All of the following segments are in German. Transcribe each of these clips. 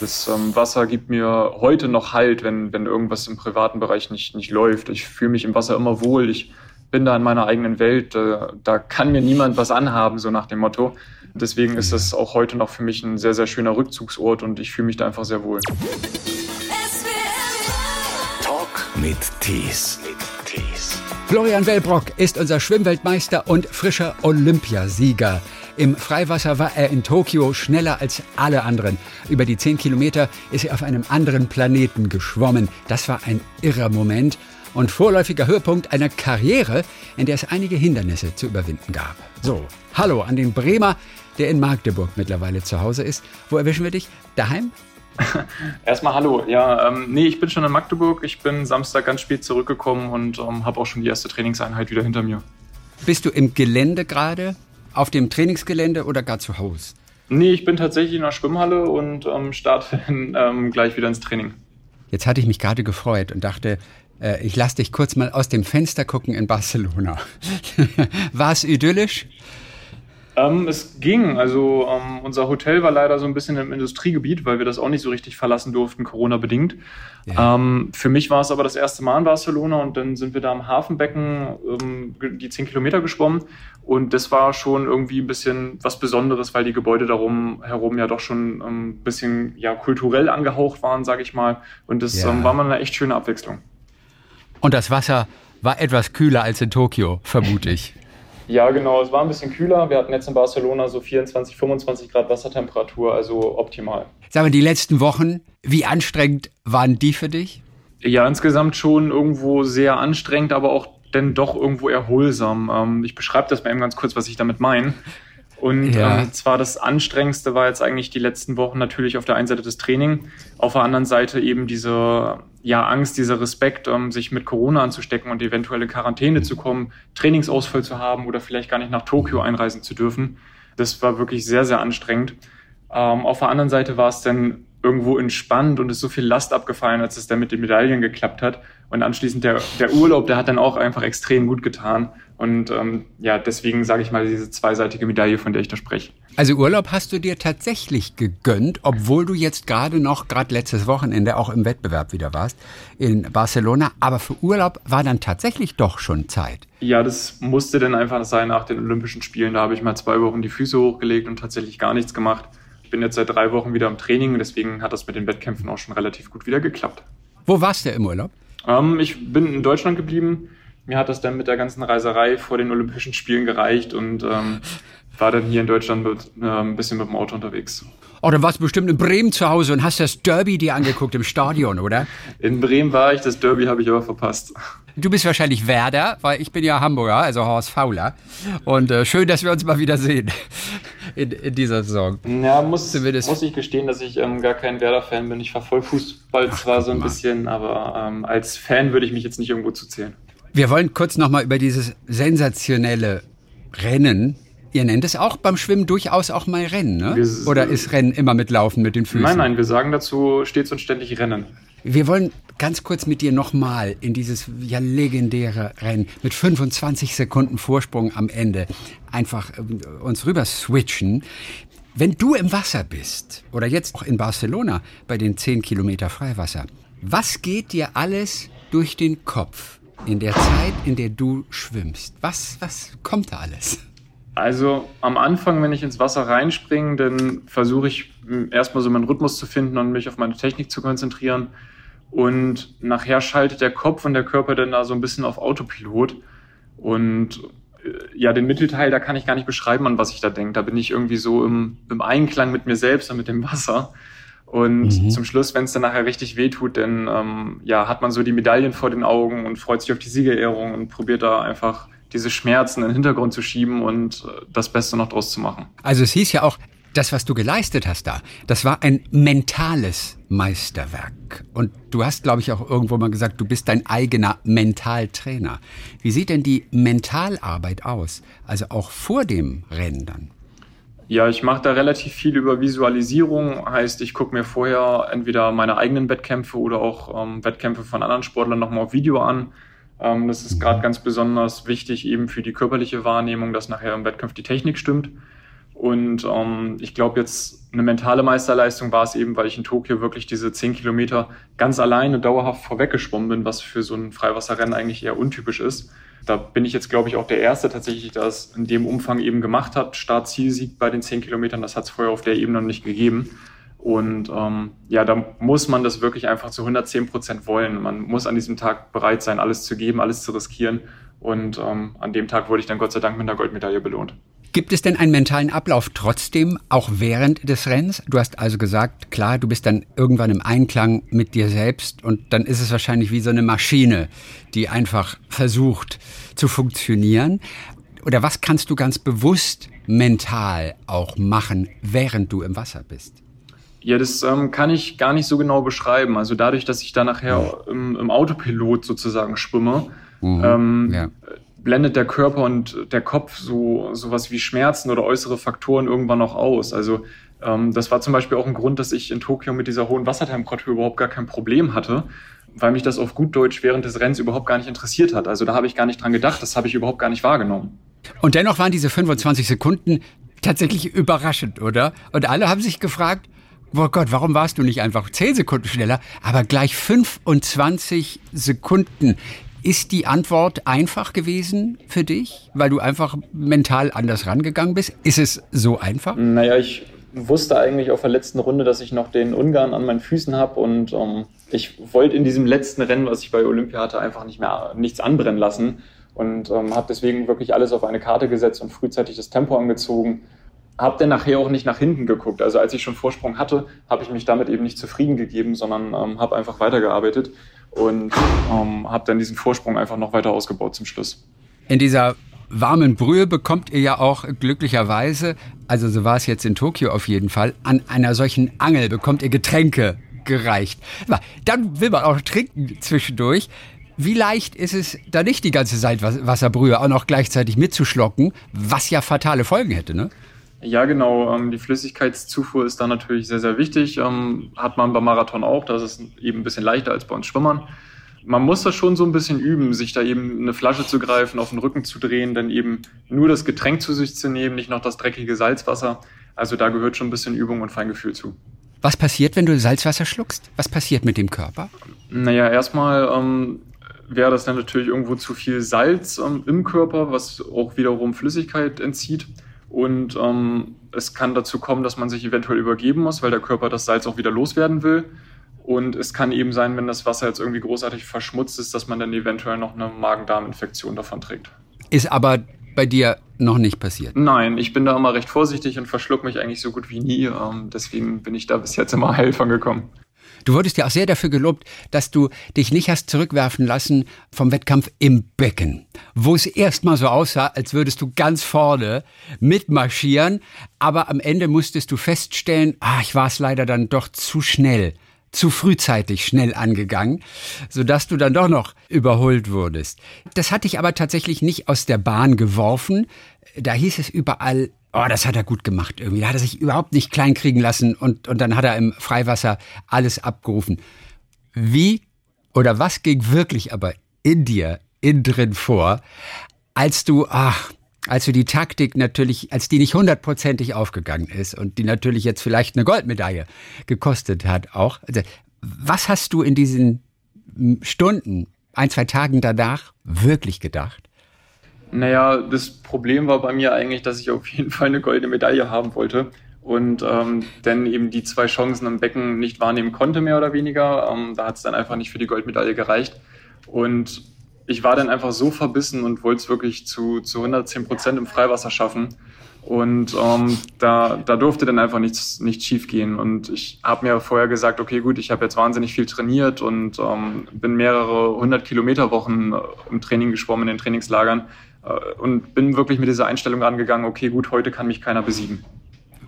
Das ähm, Wasser gibt mir heute noch Halt, wenn, wenn irgendwas im privaten Bereich nicht, nicht läuft. Ich fühle mich im Wasser immer wohl. Ich bin da in meiner eigenen Welt. Da, da kann mir niemand was anhaben, so nach dem Motto. Deswegen ist das auch heute noch für mich ein sehr, sehr schöner Rückzugsort und ich fühle mich da einfach sehr wohl. Talk mit Tees. Florian Wellbrock ist unser Schwimmweltmeister und frischer Olympiasieger. Im Freiwasser war er in Tokio schneller als alle anderen. Über die 10 Kilometer ist er auf einem anderen Planeten geschwommen. Das war ein irrer Moment und vorläufiger Höhepunkt einer Karriere, in der es einige Hindernisse zu überwinden gab. So, hallo an den Bremer, der in Magdeburg mittlerweile zu Hause ist. Wo erwischen wir dich? Daheim? Erstmal hallo. Ja, ähm, nee, ich bin schon in Magdeburg. Ich bin Samstag ganz spät zurückgekommen und ähm, habe auch schon die erste Trainingseinheit wieder hinter mir. Bist du im Gelände gerade? Auf dem Trainingsgelände oder gar zu Hause? Nee, ich bin tatsächlich in der Schwimmhalle und ähm, starte ähm, gleich wieder ins Training. Jetzt hatte ich mich gerade gefreut und dachte, äh, ich lasse dich kurz mal aus dem Fenster gucken in Barcelona. War es idyllisch? Ähm, es ging. Also ähm, unser Hotel war leider so ein bisschen im Industriegebiet, weil wir das auch nicht so richtig verlassen durften, Corona-bedingt. Ja. Ähm, für mich war es aber das erste Mal in Barcelona und dann sind wir da am Hafenbecken ähm, die zehn Kilometer geschwommen. Und das war schon irgendwie ein bisschen was Besonderes, weil die Gebäude darum herum ja doch schon ähm, ein bisschen ja, kulturell angehaucht waren, sage ich mal. Und das ja. Ähm, war mal eine echt schöne Abwechslung. Und das Wasser war etwas kühler als in Tokio, vermute ich. Ja, genau. Es war ein bisschen kühler. Wir hatten jetzt in Barcelona so 24, 25 Grad Wassertemperatur, also optimal. Sag mal, die letzten Wochen, wie anstrengend waren die für dich? Ja, insgesamt schon irgendwo sehr anstrengend, aber auch denn doch irgendwo erholsam. Ähm, ich beschreibe das mal eben ganz kurz, was ich damit meine. Und ja. ähm, zwar das Anstrengendste war jetzt eigentlich die letzten Wochen natürlich auf der einen Seite das Training, auf der anderen Seite eben diese ja, Angst, dieser Respekt, ähm, sich mit Corona anzustecken und eventuelle Quarantäne zu kommen, Trainingsausfall zu haben oder vielleicht gar nicht nach Tokio einreisen zu dürfen. Das war wirklich sehr, sehr anstrengend. Ähm, auf der anderen Seite war es dann irgendwo entspannt und ist so viel Last abgefallen, als es dann mit den Medaillen geklappt hat. Und anschließend der, der Urlaub, der hat dann auch einfach extrem gut getan. Und ähm, ja, deswegen sage ich mal diese zweiseitige Medaille, von der ich da spreche. Also Urlaub hast du dir tatsächlich gegönnt, obwohl du jetzt gerade noch, gerade letztes Wochenende auch im Wettbewerb wieder warst in Barcelona. Aber für Urlaub war dann tatsächlich doch schon Zeit. Ja, das musste dann einfach sein nach den Olympischen Spielen. Da habe ich mal zwei Wochen die Füße hochgelegt und tatsächlich gar nichts gemacht. Ich bin jetzt seit drei Wochen wieder im Training, deswegen hat das mit den Wettkämpfen auch schon relativ gut wieder geklappt. Wo warst du im Urlaub? Ähm, ich bin in Deutschland geblieben. Mir hat das dann mit der ganzen Reiserei vor den Olympischen Spielen gereicht und ähm, war dann hier in Deutschland mit, äh, ein bisschen mit dem Auto unterwegs. Oh, dann warst du bestimmt in Bremen zu Hause und hast das Derby dir angeguckt im Stadion, oder? In Bremen war ich, das Derby habe ich aber verpasst. Du bist wahrscheinlich Werder, weil ich bin ja Hamburger, also Horst Fauler. Und äh, schön, dass wir uns mal wieder sehen in, in dieser Saison. Ja, muss, muss ich gestehen, dass ich ähm, gar kein Werder-Fan bin. Ich verfolge Fußball Ach, zwar so ein bisschen, aber ähm, als Fan würde ich mich jetzt nicht irgendwo zuzählen. Wir wollen kurz nochmal über dieses sensationelle Rennen Ihr nennt es auch beim Schwimmen durchaus auch mal Rennen, ne? Wir, Oder ist Rennen immer mit Laufen mit den Füßen? Nein, nein, wir sagen dazu stets und ständig Rennen. Wir wollen ganz kurz mit dir nochmal in dieses ja legendäre Rennen mit 25 Sekunden Vorsprung am Ende einfach äh, uns rüber switchen. Wenn du im Wasser bist oder jetzt auch in Barcelona bei den 10 Kilometer Freiwasser, was geht dir alles durch den Kopf in der Zeit, in der du schwimmst? Was, was kommt da alles? Also am Anfang, wenn ich ins Wasser reinspringe, dann versuche ich hm, erstmal so meinen Rhythmus zu finden und mich auf meine Technik zu konzentrieren. Und nachher schaltet der Kopf und der Körper dann da so ein bisschen auf Autopilot. Und äh, ja, den Mittelteil, da kann ich gar nicht beschreiben, an was ich da denke. Da bin ich irgendwie so im, im Einklang mit mir selbst und mit dem Wasser. Und mhm. zum Schluss, wenn es dann nachher richtig wehtut, dann ähm, ja, hat man so die Medaillen vor den Augen und freut sich auf die Siegerehrung und probiert da einfach diese Schmerzen in den Hintergrund zu schieben und äh, das Beste noch draus zu machen. Also es hieß ja auch, das, was du geleistet hast da, das war ein mentales Meisterwerk. Und du hast, glaube ich, auch irgendwo mal gesagt, du bist dein eigener Mentaltrainer. Wie sieht denn die Mentalarbeit aus? Also auch vor dem Rennen dann? Ja, ich mache da relativ viel über Visualisierung. Heißt, ich gucke mir vorher entweder meine eigenen Wettkämpfe oder auch ähm, Wettkämpfe von anderen Sportlern nochmal auf Video an ähm, das ist gerade ganz besonders wichtig eben für die körperliche Wahrnehmung, dass nachher im Wettkampf die Technik stimmt. Und ähm, ich glaube jetzt eine mentale Meisterleistung war es eben, weil ich in Tokio wirklich diese zehn Kilometer ganz alleine dauerhaft vorweggeschwommen bin, was für so ein Freiwasserrennen eigentlich eher untypisch ist. Da bin ich jetzt, glaube ich, auch der Erste tatsächlich, der das in dem Umfang eben gemacht hat. Start-Zielsieg bei den zehn Kilometern, das hat es vorher auf der Ebene noch nicht gegeben. Und ähm, ja, da muss man das wirklich einfach zu 110 Prozent wollen. Man muss an diesem Tag bereit sein, alles zu geben, alles zu riskieren. Und ähm, an dem Tag wurde ich dann Gott sei Dank mit einer Goldmedaille belohnt. Gibt es denn einen mentalen Ablauf trotzdem, auch während des Rennens? Du hast also gesagt, klar, du bist dann irgendwann im Einklang mit dir selbst und dann ist es wahrscheinlich wie so eine Maschine, die einfach versucht zu funktionieren. Oder was kannst du ganz bewusst mental auch machen, während du im Wasser bist? Ja, das ähm, kann ich gar nicht so genau beschreiben. Also dadurch, dass ich da nachher im, im Autopilot sozusagen schwimme, mhm, ähm, ja blendet der Körper und der Kopf so sowas wie Schmerzen oder äußere Faktoren irgendwann noch aus. Also ähm, das war zum Beispiel auch ein Grund, dass ich in Tokio mit dieser hohen Wassertemperatur überhaupt gar kein Problem hatte, weil mich das auf gut Deutsch während des Rennens überhaupt gar nicht interessiert hat. Also da habe ich gar nicht dran gedacht, das habe ich überhaupt gar nicht wahrgenommen. Und dennoch waren diese 25 Sekunden tatsächlich überraschend, oder? Und alle haben sich gefragt, Oh Gott, warum warst du nicht einfach 10 Sekunden schneller, aber gleich 25 Sekunden? Ist die Antwort einfach gewesen für dich, weil du einfach mental anders rangegangen bist? Ist es so einfach? Naja, ich wusste eigentlich auf der letzten Runde, dass ich noch den Ungarn an meinen Füßen habe und ähm, ich wollte in diesem letzten Rennen, was ich bei Olympia hatte, einfach nicht mehr nichts anbrennen lassen und ähm, habe deswegen wirklich alles auf eine Karte gesetzt und frühzeitig das Tempo angezogen. Habe dann nachher auch nicht nach hinten geguckt. Also als ich schon Vorsprung hatte, habe ich mich damit eben nicht zufrieden gegeben, sondern ähm, habe einfach weitergearbeitet und ähm, habe dann diesen Vorsprung einfach noch weiter ausgebaut zum Schluss. In dieser warmen Brühe bekommt ihr ja auch glücklicherweise, also so war es jetzt in Tokio auf jeden Fall, an einer solchen Angel bekommt ihr Getränke gereicht. Dann will man auch trinken zwischendurch. Wie leicht ist es, da nicht die ganze Salzwasserbrühe auch noch gleichzeitig mitzuschlocken, was ja fatale Folgen hätte, ne? Ja, genau. Ähm, die Flüssigkeitszufuhr ist da natürlich sehr, sehr wichtig. Ähm, hat man beim Marathon auch. Das ist eben ein bisschen leichter als bei uns Schwimmern. Man muss das schon so ein bisschen üben, sich da eben eine Flasche zu greifen, auf den Rücken zu drehen, dann eben nur das Getränk zu sich zu nehmen, nicht noch das dreckige Salzwasser. Also da gehört schon ein bisschen Übung und Feingefühl zu. Was passiert, wenn du Salzwasser schluckst? Was passiert mit dem Körper? Naja, erstmal ähm, wäre das dann natürlich irgendwo zu viel Salz ähm, im Körper, was auch wiederum Flüssigkeit entzieht. Und ähm, es kann dazu kommen, dass man sich eventuell übergeben muss, weil der Körper das Salz auch wieder loswerden will. Und es kann eben sein, wenn das Wasser jetzt irgendwie großartig verschmutzt ist, dass man dann eventuell noch eine Magen-Darm-Infektion davon trägt. Ist aber bei dir noch nicht passiert? Nein, ich bin da immer recht vorsichtig und verschluck mich eigentlich so gut wie nie. Ähm, deswegen bin ich da bis jetzt immer heil von gekommen. Du wurdest ja auch sehr dafür gelobt, dass du dich nicht hast zurückwerfen lassen vom Wettkampf im Becken, wo es erstmal so aussah, als würdest du ganz vorne mitmarschieren, aber am Ende musstest du feststellen, ah, ich war es leider dann doch zu schnell zu frühzeitig schnell angegangen, sodass du dann doch noch überholt wurdest. Das hat dich aber tatsächlich nicht aus der Bahn geworfen. Da hieß es überall, oh, das hat er gut gemacht irgendwie. Da hat er sich überhaupt nicht kleinkriegen lassen und, und dann hat er im Freiwasser alles abgerufen. Wie oder was ging wirklich aber in dir, innen drin vor, als du, ach, als du die Taktik natürlich, als die nicht hundertprozentig aufgegangen ist und die natürlich jetzt vielleicht eine Goldmedaille gekostet hat auch. Also, was hast du in diesen Stunden, ein, zwei Tagen danach wirklich gedacht? Naja, das Problem war bei mir eigentlich, dass ich auf jeden Fall eine goldene Medaille haben wollte und ähm, dann eben die zwei Chancen im Becken nicht wahrnehmen konnte, mehr oder weniger. Ähm, da hat es dann einfach nicht für die Goldmedaille gereicht. Und ich war dann einfach so verbissen und wollte es wirklich zu, zu 110 Prozent im Freiwasser schaffen. Und ähm, da, da durfte dann einfach nichts, nichts schief gehen. Und ich habe mir vorher gesagt, okay, gut, ich habe jetzt wahnsinnig viel trainiert und ähm, bin mehrere hundert Kilometer Wochen äh, im Training geschwommen, in den Trainingslagern. Äh, und bin wirklich mit dieser Einstellung angegangen, okay, gut, heute kann mich keiner besiegen.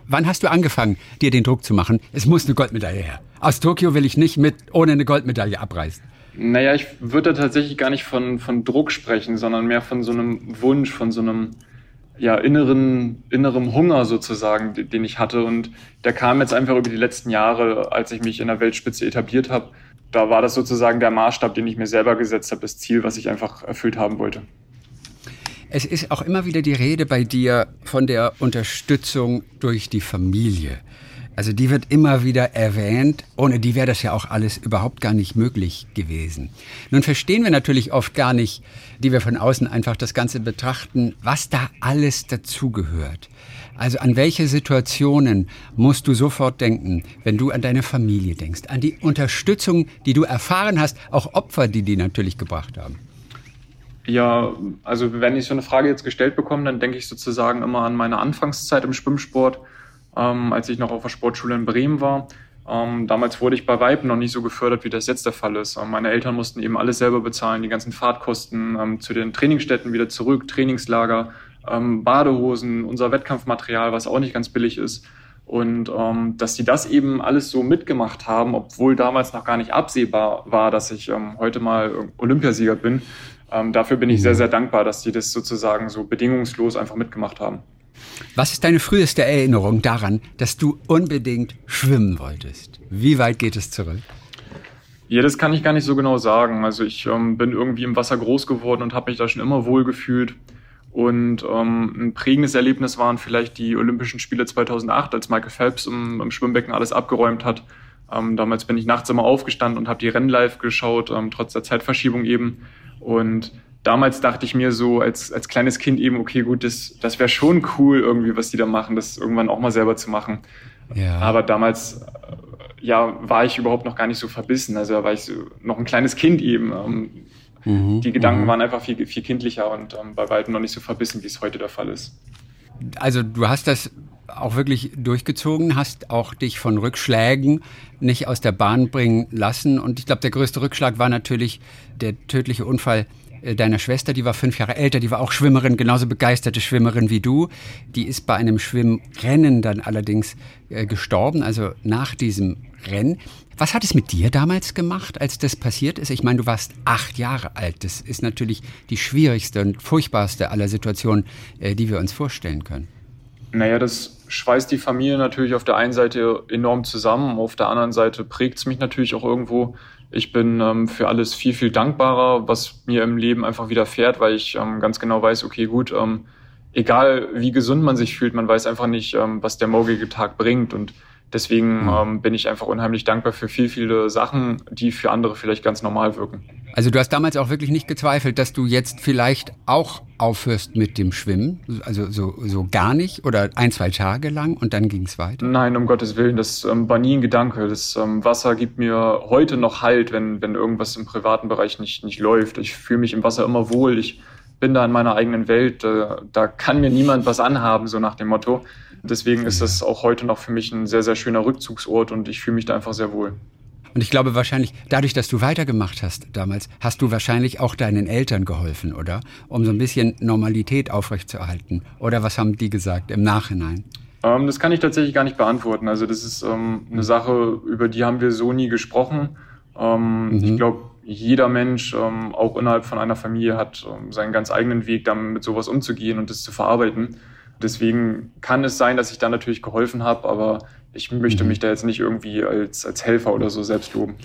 Wann hast du angefangen, dir den Druck zu machen? Es muss eine Goldmedaille her. Aus Tokio will ich nicht mit ohne eine Goldmedaille abreisen. Naja, ich würde da tatsächlich gar nicht von, von Druck sprechen, sondern mehr von so einem Wunsch, von so einem ja, inneren, innerem Hunger sozusagen, den ich hatte. Und der kam jetzt einfach über die letzten Jahre, als ich mich in der Weltspitze etabliert habe. Da war das sozusagen der Maßstab, den ich mir selber gesetzt habe, das Ziel, was ich einfach erfüllt haben wollte. Es ist auch immer wieder die Rede bei dir von der Unterstützung durch die Familie. Also die wird immer wieder erwähnt. Ohne die wäre das ja auch alles überhaupt gar nicht möglich gewesen. Nun verstehen wir natürlich oft gar nicht, die wir von außen einfach das Ganze betrachten, was da alles dazugehört. Also an welche Situationen musst du sofort denken, wenn du an deine Familie denkst, an die Unterstützung, die du erfahren hast, auch Opfer, die die natürlich gebracht haben? Ja, also wenn ich so eine Frage jetzt gestellt bekomme, dann denke ich sozusagen immer an meine Anfangszeit im Schwimmsport ähm, als ich noch auf der Sportschule in Bremen war. Ähm, damals wurde ich bei Weib noch nicht so gefördert, wie das jetzt der Fall ist. Ähm, meine Eltern mussten eben alles selber bezahlen, die ganzen Fahrtkosten ähm, zu den Trainingsstätten wieder zurück, Trainingslager, ähm, Badehosen, unser Wettkampfmaterial, was auch nicht ganz billig ist. Und ähm, dass sie das eben alles so mitgemacht haben, obwohl damals noch gar nicht absehbar war, dass ich heute mal Olympiasieger bin. dafür bin ich sehr, sehr dankbar, dass sie das sozusagen so bedingungslos einfach mitgemacht haben. Was ist deine früheste Erinnerung daran, dass du unbedingt schwimmen wolltest? Wie weit geht es zurück? Ja, das kann ich gar nicht so genau sagen. Also ich ähm, bin irgendwie im Wasser groß geworden und habe mich da schon immer wohl gefühlt. Und ähm, ein prägendes Erlebnis waren vielleicht die Olympischen Spiele 2008, als Michael Phelps im, im Schwimmbecken alles abgeräumt hat. Ähm, damals bin ich nachts immer aufgestanden und habe die Rennen live geschaut, ähm, trotz der Zeitverschiebung eben. Und damals dachte ich mir so als, als kleines Kind eben, okay, gut, das, das wäre schon cool irgendwie, was die da machen, das irgendwann auch mal selber zu machen. Ja. Aber damals, äh, ja, war ich überhaupt noch gar nicht so verbissen. Also da war ich so, noch ein kleines Kind eben. Ähm, mhm, die Gedanken mhm. waren einfach viel, viel kindlicher und ähm, bei weitem noch nicht so verbissen, wie es heute der Fall ist. Also du hast das auch wirklich durchgezogen, hast auch dich von Rückschlägen nicht aus der Bahn bringen lassen. Und ich glaube, der größte Rückschlag war natürlich der tödliche Unfall deiner Schwester, die war fünf Jahre älter, die war auch Schwimmerin, genauso begeisterte Schwimmerin wie du. Die ist bei einem Schwimmrennen dann allerdings äh, gestorben, also nach diesem Rennen. Was hat es mit dir damals gemacht, als das passiert ist? Ich meine, du warst acht Jahre alt. Das ist natürlich die schwierigste und furchtbarste aller Situationen, äh, die wir uns vorstellen können. Naja, das schweißt die Familie natürlich auf der einen Seite enorm zusammen, auf der anderen Seite prägt es mich natürlich auch irgendwo, ich bin ähm, für alles viel, viel dankbarer, was mir im Leben einfach widerfährt, weil ich ähm, ganz genau weiß, okay, gut, ähm, egal wie gesund man sich fühlt, man weiß einfach nicht, ähm, was der morgige Tag bringt. Und deswegen mhm. ähm, bin ich einfach unheimlich dankbar für viel, viele Sachen, die für andere vielleicht ganz normal wirken. Also du hast damals auch wirklich nicht gezweifelt, dass du jetzt vielleicht auch aufhörst mit dem Schwimmen, also so, so gar nicht oder ein, zwei Tage lang und dann ging es weiter? Nein, um Gottes Willen, das ähm, war nie ein Gedanke. Das ähm, Wasser gibt mir heute noch Halt, wenn, wenn irgendwas im privaten Bereich nicht, nicht läuft. Ich fühle mich im Wasser immer wohl. Ich bin da in meiner eigenen Welt. Da, da kann mir niemand was anhaben, so nach dem Motto. Deswegen ist das auch heute noch für mich ein sehr, sehr schöner Rückzugsort und ich fühle mich da einfach sehr wohl. Und ich glaube wahrscheinlich, dadurch, dass du weitergemacht hast damals, hast du wahrscheinlich auch deinen Eltern geholfen, oder? Um so ein bisschen Normalität aufrechtzuerhalten. Oder was haben die gesagt im Nachhinein? Ähm, das kann ich tatsächlich gar nicht beantworten. Also das ist ähm, eine Sache, über die haben wir so nie gesprochen. Ähm, mhm. Ich glaube, jeder Mensch, ähm, auch innerhalb von einer Familie, hat ähm, seinen ganz eigenen Weg, damit mit sowas umzugehen und das zu verarbeiten. Deswegen kann es sein, dass ich da natürlich geholfen habe, aber ich möchte mhm. mich da jetzt nicht irgendwie als, als Helfer oder so selbst loben.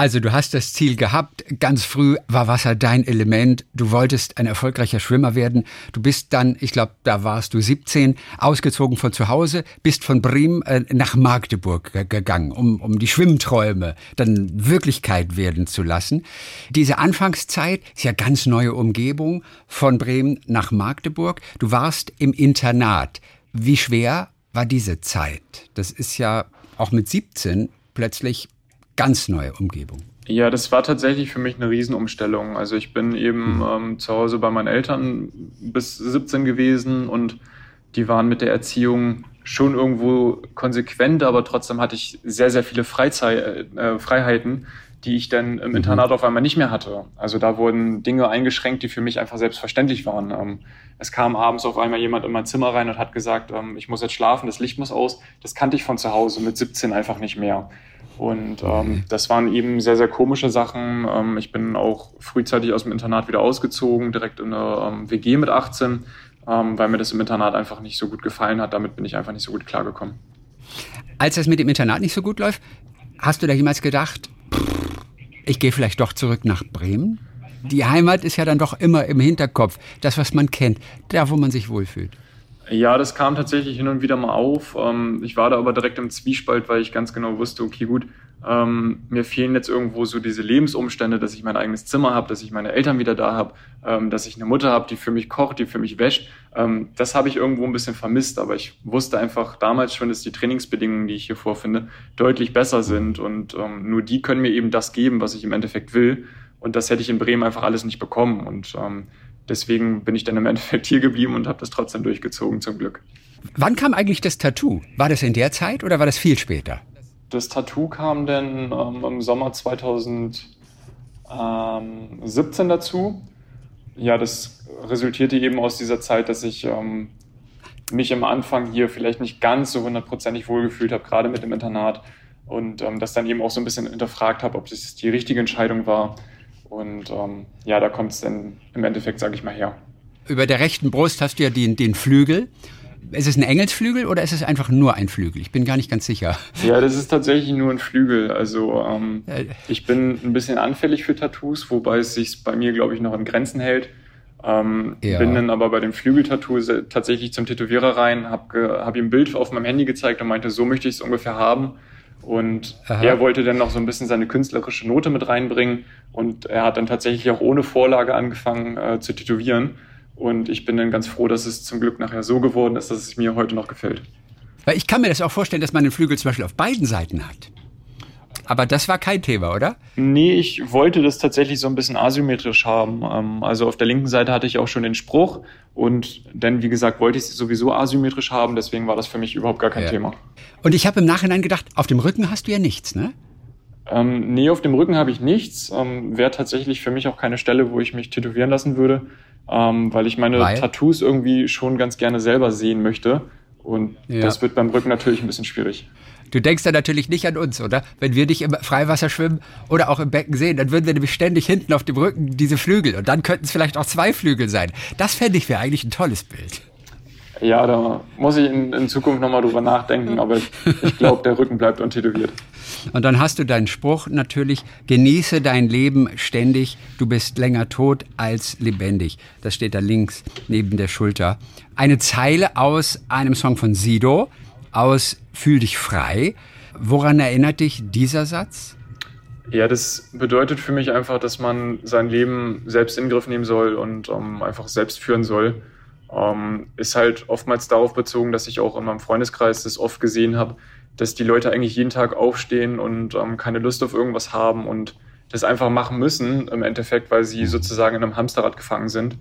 Also du hast das Ziel gehabt, ganz früh war Wasser dein Element, du wolltest ein erfolgreicher Schwimmer werden, du bist dann, ich glaube, da warst du 17, ausgezogen von zu Hause, bist von Bremen äh, nach Magdeburg gegangen, um, um die Schwimmträume dann Wirklichkeit werden zu lassen. Diese Anfangszeit ist ja ganz neue Umgebung von Bremen nach Magdeburg. Du warst im Internat. Wie schwer war diese Zeit? Das ist ja auch mit 17 plötzlich ganz neue Umgebung. Ja, das war tatsächlich für mich eine Riesenumstellung. Also ich bin eben mhm. ähm, zu Hause bei meinen Eltern bis 17 gewesen und die waren mit der Erziehung schon irgendwo konsequent, aber trotzdem hatte ich sehr, sehr viele Freizeit, äh, Freiheiten, die ich dann im mhm. Internat auf einmal nicht mehr hatte. Also da wurden Dinge eingeschränkt, die für mich einfach selbstverständlich waren. Ähm, es kam abends auf einmal jemand in mein Zimmer rein und hat gesagt, ähm, ich muss jetzt schlafen, das Licht muss aus. Das kannte ich von zu Hause mit 17 einfach nicht mehr. Und ähm, das waren eben sehr, sehr komische Sachen. Ähm, ich bin auch frühzeitig aus dem Internat wieder ausgezogen, direkt in eine ähm, WG mit 18, ähm, weil mir das im Internat einfach nicht so gut gefallen hat. Damit bin ich einfach nicht so gut klargekommen. Als das mit dem Internat nicht so gut läuft, hast du da jemals gedacht, ich gehe vielleicht doch zurück nach Bremen? die Heimat ist ja dann doch immer im Hinterkopf. Das, was man kennt, da, wo man sich wohlfühlt. Ja, das kam tatsächlich hin und wieder mal auf. Ähm, ich war da aber direkt im Zwiespalt, weil ich ganz genau wusste, okay, gut, ähm, mir fehlen jetzt irgendwo so diese Lebensumstände, dass ich mein eigenes Zimmer habe, dass ich meine Eltern wieder da habe, ähm, dass ich eine Mutter habe, die für mich kocht, die für mich wäscht. das habe ich irgendwo ein bisschen vermisst, aber ich wusste einfach damals schon, dass die Trainingsbedingungen, die ich hier vorfinde, deutlich besser sind und nur die können mir eben das geben, was ich im Endeffekt will. Und das hätte ich in Bremen einfach alles nicht bekommen. Und deswegen bin ich dann im Endeffekt hier geblieben und habe das trotzdem durchgezogen, zum Glück. Wann kam eigentlich das Tattoo? War das in der Zeit oder war das viel später? Das Tattoo kam dann ähm, im Sommer 2017 dazu. Ja, das resultierte eben aus dieser Zeit, dass ich ähm, mich am Anfang hier vielleicht nicht ganz so hundertprozentig wohlgefühlt habe, gerade mit dem Internat. Und ähm, das dann eben auch so ein bisschen hinterfragt habe, ob das die richtige Entscheidung war. Und ähm, ja, da kommt es dann im Endeffekt, sage ich mal, her. Über der rechten Brust hast du ja den, den Flügel. Ist es ein Engelsflügel oder ist es einfach nur ein Flügel? Ich bin gar nicht ganz sicher. Ja, das ist tatsächlich nur ein Flügel. Also ähm, ich bin ein bisschen anfällig für Tattoos, wobei es sich bei mir, glaube ich, noch in Grenzen hält. Ähm, ja. Bin dann aber bei dem Flügeltattoo tatsächlich zum Tätowierer rein, habe hab ihm ein Bild auf meinem Handy gezeigt und meinte, so möchte ich es ungefähr haben. Und Aha. er wollte dann noch so ein bisschen seine künstlerische Note mit reinbringen. Und er hat dann tatsächlich auch ohne Vorlage angefangen äh, zu tätowieren. Und ich bin dann ganz froh, dass es zum Glück nachher so geworden ist, dass es mir heute noch gefällt. Weil ich kann mir das auch vorstellen, dass man den Flügel zum Beispiel auf beiden Seiten hat. Aber das war kein Thema, oder? Nee, ich wollte das tatsächlich so ein bisschen asymmetrisch haben. Ähm, also auf der linken Seite hatte ich auch schon den Spruch und dann, wie gesagt, wollte ich es sowieso asymmetrisch haben, deswegen war das für mich überhaupt gar kein ja. Thema. Und ich habe im Nachhinein gedacht, auf dem Rücken hast du ja nichts, ne? Ähm, nee, auf dem Rücken habe ich nichts. Ähm, Wäre tatsächlich für mich auch keine Stelle, wo ich mich tätowieren lassen würde, ähm, weil ich meine weil? Tattoos irgendwie schon ganz gerne selber sehen möchte. Und ja. das wird beim Rücken natürlich ein bisschen schwierig. Du denkst da natürlich nicht an uns, oder? Wenn wir dich im Freiwasser schwimmen oder auch im Becken sehen, dann würden wir nämlich ständig hinten auf dem Rücken diese Flügel und dann könnten es vielleicht auch zwei Flügel sein. Das fände ich wäre eigentlich ein tolles Bild. Ja, da muss ich in, in Zukunft nochmal drüber nachdenken, aber ich glaube, der Rücken bleibt untätowiert. Und dann hast du deinen Spruch natürlich, genieße dein Leben ständig, du bist länger tot als lebendig. Das steht da links neben der Schulter. Eine Zeile aus einem Song von Sido, aus Fühl dich frei. Woran erinnert dich dieser Satz? Ja, das bedeutet für mich einfach, dass man sein Leben selbst in den Griff nehmen soll und um, ähm, einfach selbst führen soll. Um, ähm, ist halt oftmals darauf bezogen, dass ich auch in meinem Freundeskreis das oft gesehen habe, dass die Leute eigentlich jeden Tag aufstehen und um, ähm, keine Lust auf irgendwas haben und das einfach machen müssen im Endeffekt, weil sie sozusagen in einem Hamsterrad gefangen sind.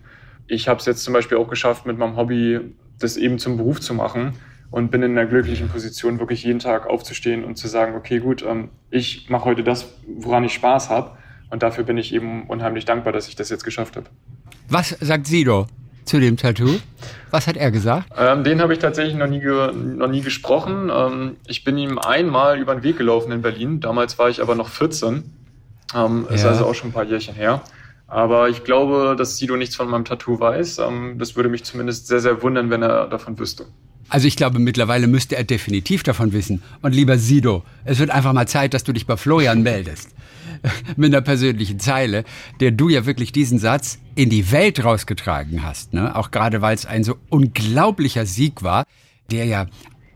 Ich habe es jetzt zum Beispiel auch geschafft, mit meinem Hobby das eben zum Beruf zu machen und bin in einer glücklichen Position, wirklich jeden Tag aufzustehen und zu sagen, okay, gut, ähm, ich mache heute das, woran ich Spaß habe. Und dafür bin ich eben unheimlich dankbar, dass ich das jetzt geschafft habe. Was sagt Sido zu dem Tattoo? Was hat er gesagt? Ähm, den habe ich tatsächlich noch nie, noch nie gesprochen. Ähm, ich bin ihm einmal über den Weg gelaufen in Berlin. Damals war ich aber noch 14. Ähm, ja. Ist also auch schon ein paar Jährchen her. Aber ich glaube, dass Sido nichts von meinem Tattoo weiß. Ähm, das würde mich zumindest sehr, sehr wundern, wenn er davon wüsste. Also ich glaube, mittlerweile müsste er definitiv davon wissen. Und lieber Sido, es wird einfach mal Zeit, dass du dich bei Florian meldest. Mit einer persönlichen Zeile, der du ja wirklich diesen Satz in die Welt rausgetragen hast. Ne? Auch gerade, weil es ein so unglaublicher Sieg war, der ja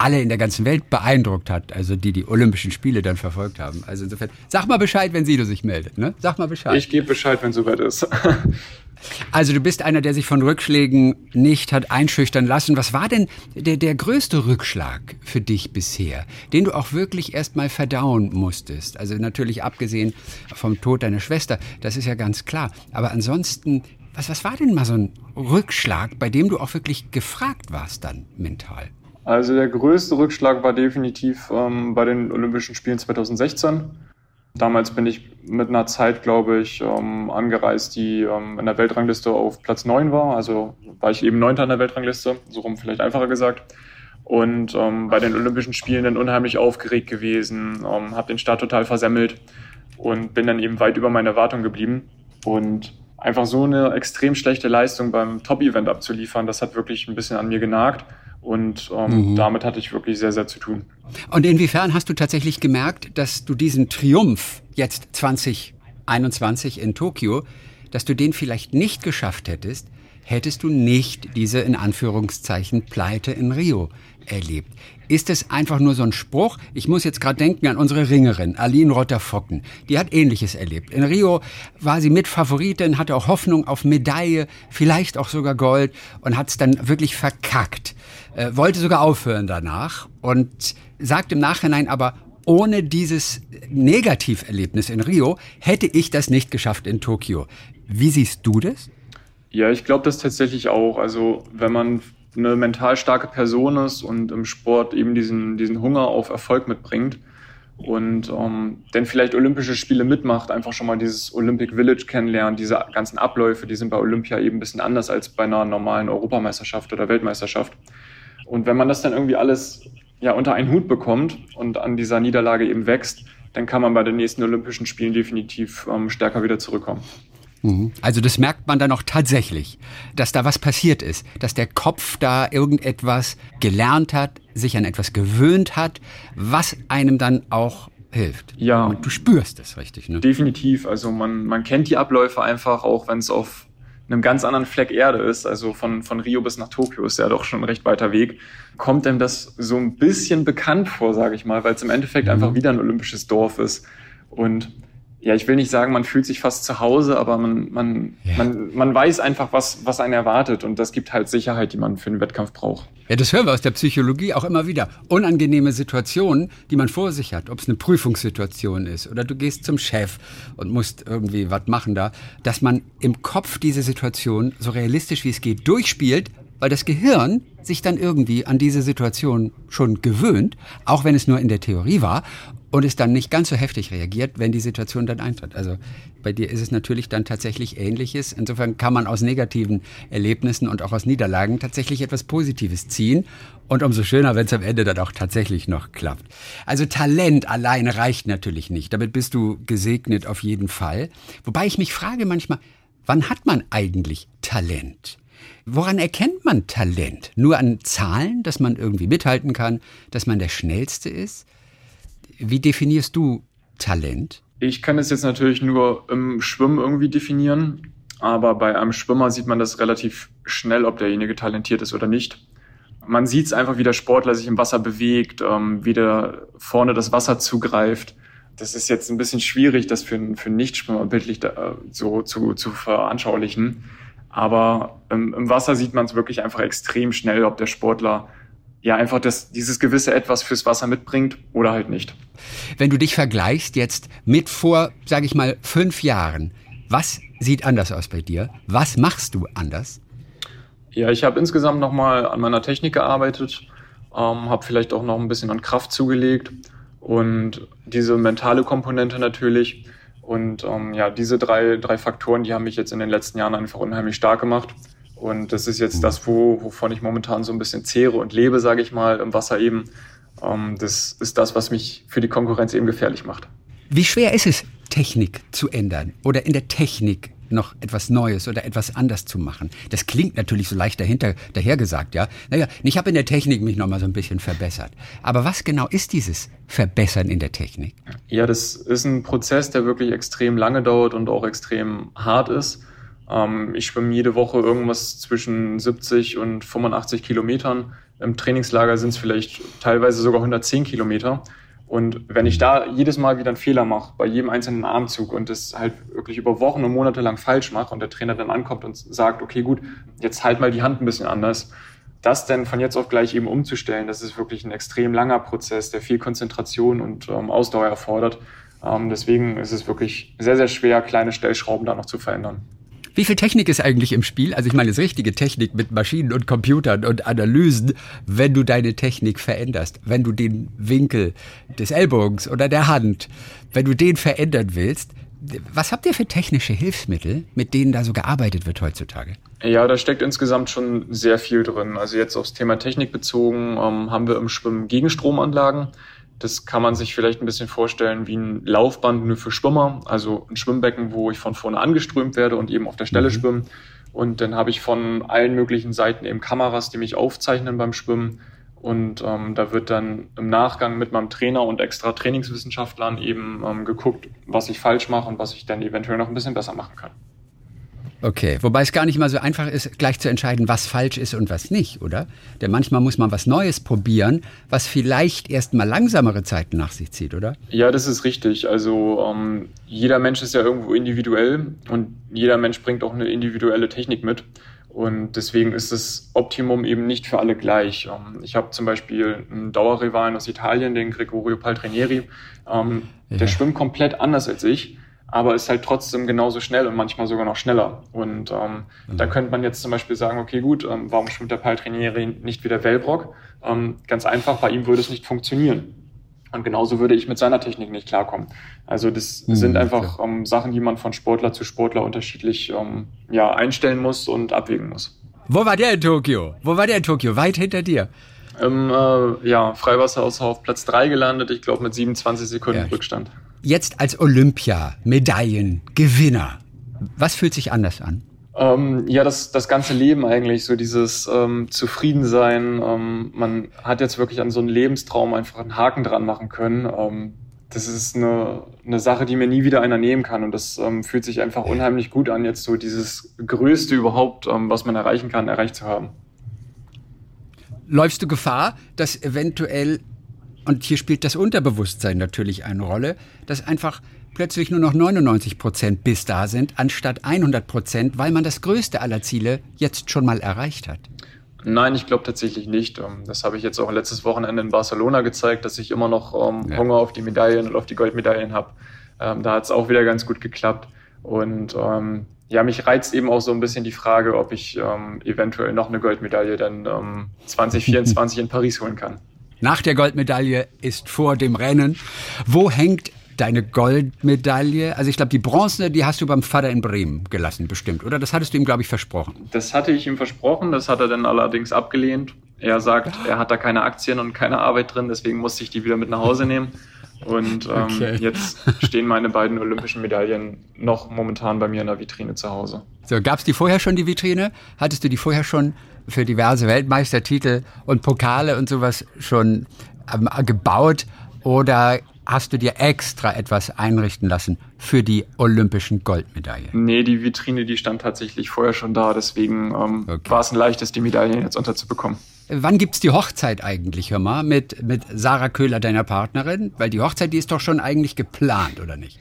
alle in der ganzen Welt beeindruckt hat, also die die Olympischen Spiele dann verfolgt haben. Also insofern, sag mal Bescheid, wenn Sido sich meldet. Ne? Sag mal Bescheid. Ich gebe Bescheid, wenn soweit ist. Also du bist einer, der sich von Rückschlägen nicht hat einschüchtern lassen. Was war denn der, der größte Rückschlag für dich bisher, den du auch wirklich erst mal verdauen musstest? Also natürlich abgesehen vom Tod deiner Schwester, das ist ja ganz klar. Aber ansonsten, was, was war denn mal so ein Rückschlag, bei dem du auch wirklich gefragt warst dann mental? Also der größte Rückschlag war definitiv ähm, bei den Olympischen Spielen 2016 Damals bin ich mit einer Zeit, glaube ich, ähm, angereist, die ähm, in der Weltrangliste auf Platz 9 war. Also war ich eben Neunter in der Weltrangliste, so rum vielleicht einfacher gesagt. Und ähm, bei den Olympischen Spielen dann unheimlich aufgeregt gewesen, ähm, habe den Start total versemmelt und bin dann eben weit über meine Erwartung geblieben. Und einfach so eine extrem schlechte Leistung beim Top-Event abzuliefern, das hat wirklich ein bisschen an mir genagt. Und ähm, mhm. damit hatte ich wirklich sehr, sehr zu tun. Und inwiefern hast du tatsächlich gemerkt, dass du diesen Triumph jetzt 2021 in Tokio, dass du den vielleicht nicht geschafft hättest, hättest du nicht diese in Anführungszeichen Pleite in Rio erlebt. Ist es einfach nur so ein Spruch? Ich muss jetzt gerade denken an unsere Ringerin, Aline Rotter-Focken. Die hat Ähnliches erlebt. In Rio war sie Mitfavoritin, hatte auch Hoffnung auf Medaille, vielleicht auch sogar Gold und hat es dann wirklich verkackt. Äh, wollte sogar aufhören danach und sagt im Nachhinein aber, ohne dieses Negativerlebnis in Rio hätte ich das nicht geschafft in Tokio. Wie siehst du das? Ja, ich glaube das tatsächlich auch. Also wenn man eine mental starke Person ist und im Sport eben diesen, diesen Hunger auf Erfolg mitbringt und ähm, dann vielleicht Olympische Spiele mitmacht, einfach schon mal dieses Olympic Village kennenlernen, diese ganzen Abläufe, die sind bei Olympia eben ein bisschen anders als bei einer normalen Europameisterschaft oder Weltmeisterschaft. Und wenn man das dann irgendwie alles ja unter einen Hut bekommt und an dieser Niederlage eben wächst, dann kann man bei den nächsten Olympischen Spielen definitiv ähm, stärker wieder zurückkommen. Mhm. Also das merkt man dann auch tatsächlich, dass da was passiert ist, dass der Kopf da irgendetwas gelernt hat, sich an etwas gewöhnt hat, was einem dann auch hilft. Ja. Und du spürst es richtig, ne? Definitiv. Also man, man kennt die Abläufe einfach, auch wenn es auf einem ganz anderen Fleck Erde ist, also von, von Rio bis nach Tokio ist ja doch schon ein recht weiter Weg, kommt einem das so ein bisschen bekannt vor, sage ich mal, weil es im Endeffekt mhm. einfach wieder ein olympisches Dorf ist. Und ja, ich will nicht sagen, man fühlt sich fast zu Hause, aber man, man, ja. man, man weiß einfach, was, was einen erwartet. Und das gibt halt Sicherheit, die man für einen Wettkampf braucht. Ja, das hören wir aus der Psychologie auch immer wieder. Unangenehme Situationen, die man vor sich hat, ob es eine Prüfungssituation ist oder du gehst zum Chef und musst irgendwie was machen da, dass man im Kopf diese Situation so realistisch wie es geht durchspielt, weil das Gehirn sich dann irgendwie an diese Situation schon gewöhnt, auch wenn es nur in der Theorie war und es dann nicht ganz so heftig reagiert, wenn die Situation dann eintritt. Also bei dir ist es natürlich dann tatsächlich Ähnliches. Insofern kann man aus negativen Erlebnissen und auch aus Niederlagen tatsächlich etwas Positives ziehen. Und umso schöner, wenn es am Ende dann auch tatsächlich noch klappt. Also Talent allein reicht natürlich nicht. Damit bist du gesegnet auf jeden Fall. Wobei ich mich frage manchmal, wann hat man eigentlich Talent? Woran erkennt man Talent? Nur an Zahlen, dass man irgendwie mithalten kann, dass man der Schnellste ist? Wie definierst du Talent? Ich kann es jetzt natürlich nur im Schwimmen irgendwie definieren, aber bei einem Schwimmer sieht man das relativ schnell, ob derjenige talentiert ist oder nicht. Man sieht es einfach, wie der Sportler sich im Wasser bewegt, ähm, wie der vorne das Wasser zugreift. Das ist jetzt ein bisschen schwierig, das für, für einen Nichtschwimmer bildlich da, so zu, zu veranschaulichen. Aber im, im Wasser sieht man es wirklich einfach extrem schnell, ob der Sportler ja einfach das, dieses gewisse Etwas fürs Wasser mitbringt oder halt nicht. Wenn du dich vergleichst jetzt mit vor, sage ich mal, fünf Jahren, was sieht anders aus bei dir? Was machst du anders? Ja, ich habe insgesamt nochmal an meiner Technik gearbeitet, ähm, habe vielleicht auch noch ein bisschen an Kraft zugelegt und diese mentale Komponente natürlich. Und ähm, ja, diese drei, drei Faktoren, die haben mich jetzt in den letzten Jahren einfach unheimlich stark gemacht. Und das ist jetzt mhm. das, wo, wovon ich momentan so ein bisschen zehre und lebe, sage ich mal, im Wasser eben. Ähm, das ist das, was mich für die Konkurrenz eben gefährlich macht. Wie schwer ist es, Technik zu ändern oder in der Technik noch etwas Neues oder etwas anders zu machen. Das klingt natürlich so leicht dahinter, dahergesagt, ja. Naja, ich habe in der Technik mich noch mal so ein bisschen verbessert. Aber was genau ist dieses Verbessern in der Technik? Ja, das ist ein Prozess, der wirklich extrem lange dauert und auch extrem hart ist. Ähm, ich schwimme jede Woche irgendwas zwischen 70 und 85 Kilometern. Im Trainingslager sind es vielleicht teilweise sogar 110 Kilometer. Und wenn ich da jedes Mal wieder einen Fehler mache, bei jedem einzelnen Armzug und das halt wirklich über Wochen und Monate lang falsch mache und der Trainer dann ankommt und sagt, okay, gut, jetzt halt mal die Hand ein bisschen anders, das dann von jetzt auf gleich eben umzustellen, das ist wirklich ein extrem langer Prozess, der viel Konzentration und ähm, Ausdauer erfordert. Ähm, deswegen ist es wirklich sehr, sehr schwer, kleine Stellschrauben da noch zu verändern. Wie viel Technik ist eigentlich im Spiel? Also ich meine, es ist richtige Technik mit Maschinen und Computern und Analysen, wenn du deine Technik veränderst, wenn du den Winkel des Ellbogens oder der Hand, wenn du den verändern willst. Was habt ihr für technische Hilfsmittel, mit denen da so gearbeitet wird heutzutage? Ja, da steckt insgesamt schon sehr viel drin. Also jetzt aufs Thema Technik bezogen ähm, haben wir im Schwimmen Gegenstromanlagen. Das kann man sich vielleicht ein bisschen vorstellen wie ein Laufband nur für Schwimmer, also ein Schwimmbecken, wo ich von vorne angeströmt werde und eben auf der Stelle mhm. schwimme. Und dann habe ich von allen möglichen Seiten eben Kameras, die mich aufzeichnen beim Schwimmen. Und ähm, da wird dann im Nachgang mit meinem Trainer und extra Trainingswissenschaftlern eben ähm, geguckt, was ich falsch mache und was ich dann eventuell noch ein bisschen besser machen kann. Okay, wobei es gar nicht mal so einfach ist, gleich zu entscheiden, was falsch ist und was nicht, oder? Denn manchmal muss man was Neues probieren, was vielleicht erst mal langsamere Zeiten nach sich zieht, oder? Ja, das ist richtig. Also ähm, jeder Mensch ist ja irgendwo individuell und jeder Mensch bringt auch eine individuelle Technik mit. Und deswegen ist das Optimum eben nicht für alle gleich. Ähm, ich habe zum Beispiel einen Dauerrivalen aus Italien, den Gregorio Paltrinieri. Ähm, ja. Der schwimmt komplett anders als ich aber ist halt trotzdem genauso schnell und manchmal sogar noch schneller. Und ähm, mhm. da könnte man jetzt zum Beispiel sagen, okay, gut, ähm, warum schwimmt der Paltrinieri nicht wie der Wellbrock? Ähm, ganz einfach, bei ihm würde es nicht funktionieren. Und genauso würde ich mit seiner Technik nicht klarkommen. Also das mhm, sind einfach ähm, Sachen, die man von Sportler zu Sportler unterschiedlich ähm, ja, einstellen muss und abwägen muss. Wo war der in Tokio? Wo war der in Tokio? Weit hinter dir? Im äh, ja, Freiwasser auf Platz 3 gelandet, ich glaube mit 27 Sekunden ja. Rückstand. Jetzt als Olympia-Medaillengewinner, was fühlt sich anders an? Ähm, ja, das, das ganze Leben eigentlich, so dieses ähm, Zufriedensein. Ähm, man hat jetzt wirklich an so einen Lebenstraum einfach einen Haken dran machen können. Ähm, das ist eine, eine Sache, die mir nie wieder einer nehmen kann. Und das ähm, fühlt sich einfach unheimlich gut an, jetzt so dieses Größte überhaupt, ähm, was man erreichen kann, erreicht zu haben läufst du Gefahr, dass eventuell, und hier spielt das Unterbewusstsein natürlich eine Rolle, dass einfach plötzlich nur noch 99 Prozent bis da sind, anstatt 100 Prozent, weil man das größte aller Ziele jetzt schon mal erreicht hat? Nein, ich glaube tatsächlich nicht. Ähm, das habe ich jetzt auch letztes Wochenende in Barcelona gezeigt, dass ich immer noch ähm, ja. Hunger auf die Medaillen und auf die Goldmedaillen habe. Ähm, da hat es auch wieder ganz gut geklappt. Und ähm, ja, mich reizt eben auch so ein bisschen die Frage, ob ich ähm, eventuell noch eine Goldmedaille dann ähm, 2024 in Paris holen kann. Nach der Goldmedaille ist vor dem Rennen. Wo hängt deine Goldmedaille? Also ich glaube, die Bronze, die hast du beim Vater in Bremen gelassen, bestimmt, oder? Das hattest du ihm, glaube ich, versprochen. Das hatte ich ihm versprochen, das hat er dann allerdings abgelehnt. Er sagt, er hat da keine Aktien und keine Arbeit drin, deswegen musste ich die wieder mit nach Hause nehmen. Und ähm, okay. jetzt stehen meine beiden olympischen Medaillen noch momentan bei mir in der Vitrine zu Hause. So, gab es die vorher schon, die Vitrine? Hattest du die vorher schon für diverse Weltmeistertitel und Pokale und sowas schon ähm, gebaut? Oder hast du dir extra etwas einrichten lassen für die olympischen Goldmedaillen? Nee, die Vitrine, die stand tatsächlich vorher schon da. Deswegen ähm, okay. war es ein leichtes, die Medaillen jetzt unterzubekommen. Wann gibt's die Hochzeit eigentlich, hör mal, mit, mit Sarah Köhler, deiner Partnerin? Weil die Hochzeit, die ist doch schon eigentlich geplant, oder nicht?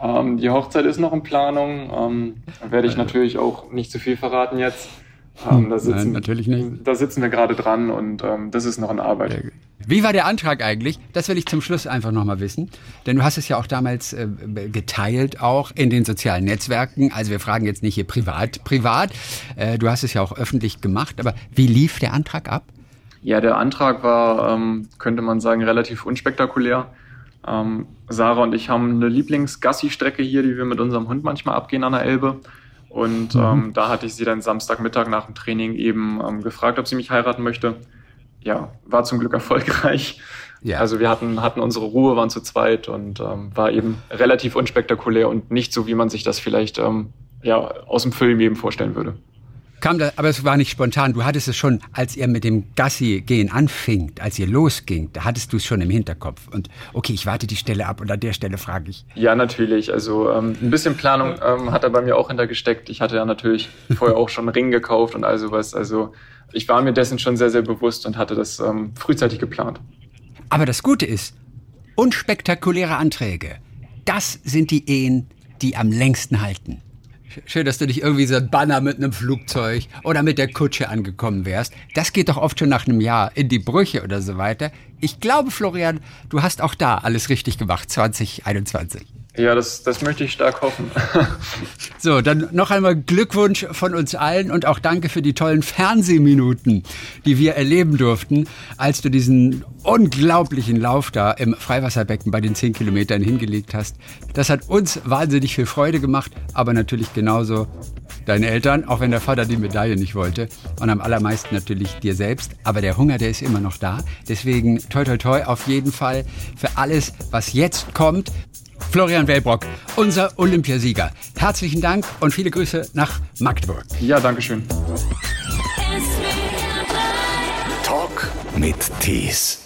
Ähm, die Hochzeit ist noch in Planung. Ähm, werde ich also. natürlich auch nicht zu viel verraten jetzt. Ähm, da sitzen, Nein, natürlich nicht. Da sitzen wir gerade dran und ähm, das ist noch in Arbeit. Wie war der Antrag eigentlich? Das will ich zum Schluss einfach nochmal wissen. Denn du hast es ja auch damals äh, geteilt, auch in den sozialen Netzwerken. Also wir fragen jetzt nicht hier privat, privat. Äh, du hast es ja auch öffentlich gemacht. Aber wie lief der Antrag ab? Ja, der Antrag war, ähm, könnte man sagen, relativ unspektakulär. Ähm, Sarah und ich haben eine Lieblings-Gassi-Strecke hier, die wir mit unserem Hund manchmal abgehen an der Elbe. Und mhm. ähm, da hatte ich sie dann Samstagmittag nach dem Training eben ähm, gefragt, ob sie mich heiraten möchte. Ja, war zum Glück erfolgreich. Ja. Also wir hatten, hatten unsere Ruhe, waren zu zweit und ähm, war eben relativ unspektakulär und nicht so, wie man sich das vielleicht ähm, ja, aus dem Film eben vorstellen würde kam da, aber es war nicht spontan. Du hattest es schon, als ihr mit dem Gassi-Gehen anfing, als ihr losging, da hattest du es schon im Hinterkopf. Und okay, ich warte die Stelle ab und an der Stelle frage ich. Ja, natürlich. Also ähm, ein bisschen Planung ähm, hat er bei mir auch hintergesteckt. Ich hatte ja natürlich vorher auch schon einen Ring gekauft und all sowas. Also ich war mir dessen schon sehr, sehr bewusst und hatte das ähm, frühzeitig geplant. Aber das Gute ist, unspektakuläre Anträge, das sind die Ehen, die am längsten halten. Schön, dass du dich irgendwie so ein Banner mit einem Flugzeug oder mit der Kutsche angekommen wärst. Das geht doch oft schon nach einem Jahr in die Brüche oder so weiter. Ich glaube, Florian, du hast auch da alles richtig gemacht, 2021. Ja, das, das möchte ich stark hoffen. so, dann noch einmal Glückwunsch von uns allen und auch danke für die tollen Fernsehminuten, die wir erleben durften, als du diesen unglaublichen Lauf da im Freiwasserbecken bei den 10 Kilometern hingelegt hast. Das hat uns wahnsinnig viel Freude gemacht, aber natürlich genauso deine Eltern, auch wenn der Vater die Medaille nicht wollte. Und am allermeisten natürlich dir selbst. Aber der Hunger, der ist immer noch da. Deswegen toi toi toi auf jeden Fall für alles, was jetzt kommt. Florian Wellbrock, unser Olympiasieger. Herzlichen Dank und viele Grüße nach Magdeburg. Ja, danke schön. Talk mit Tees.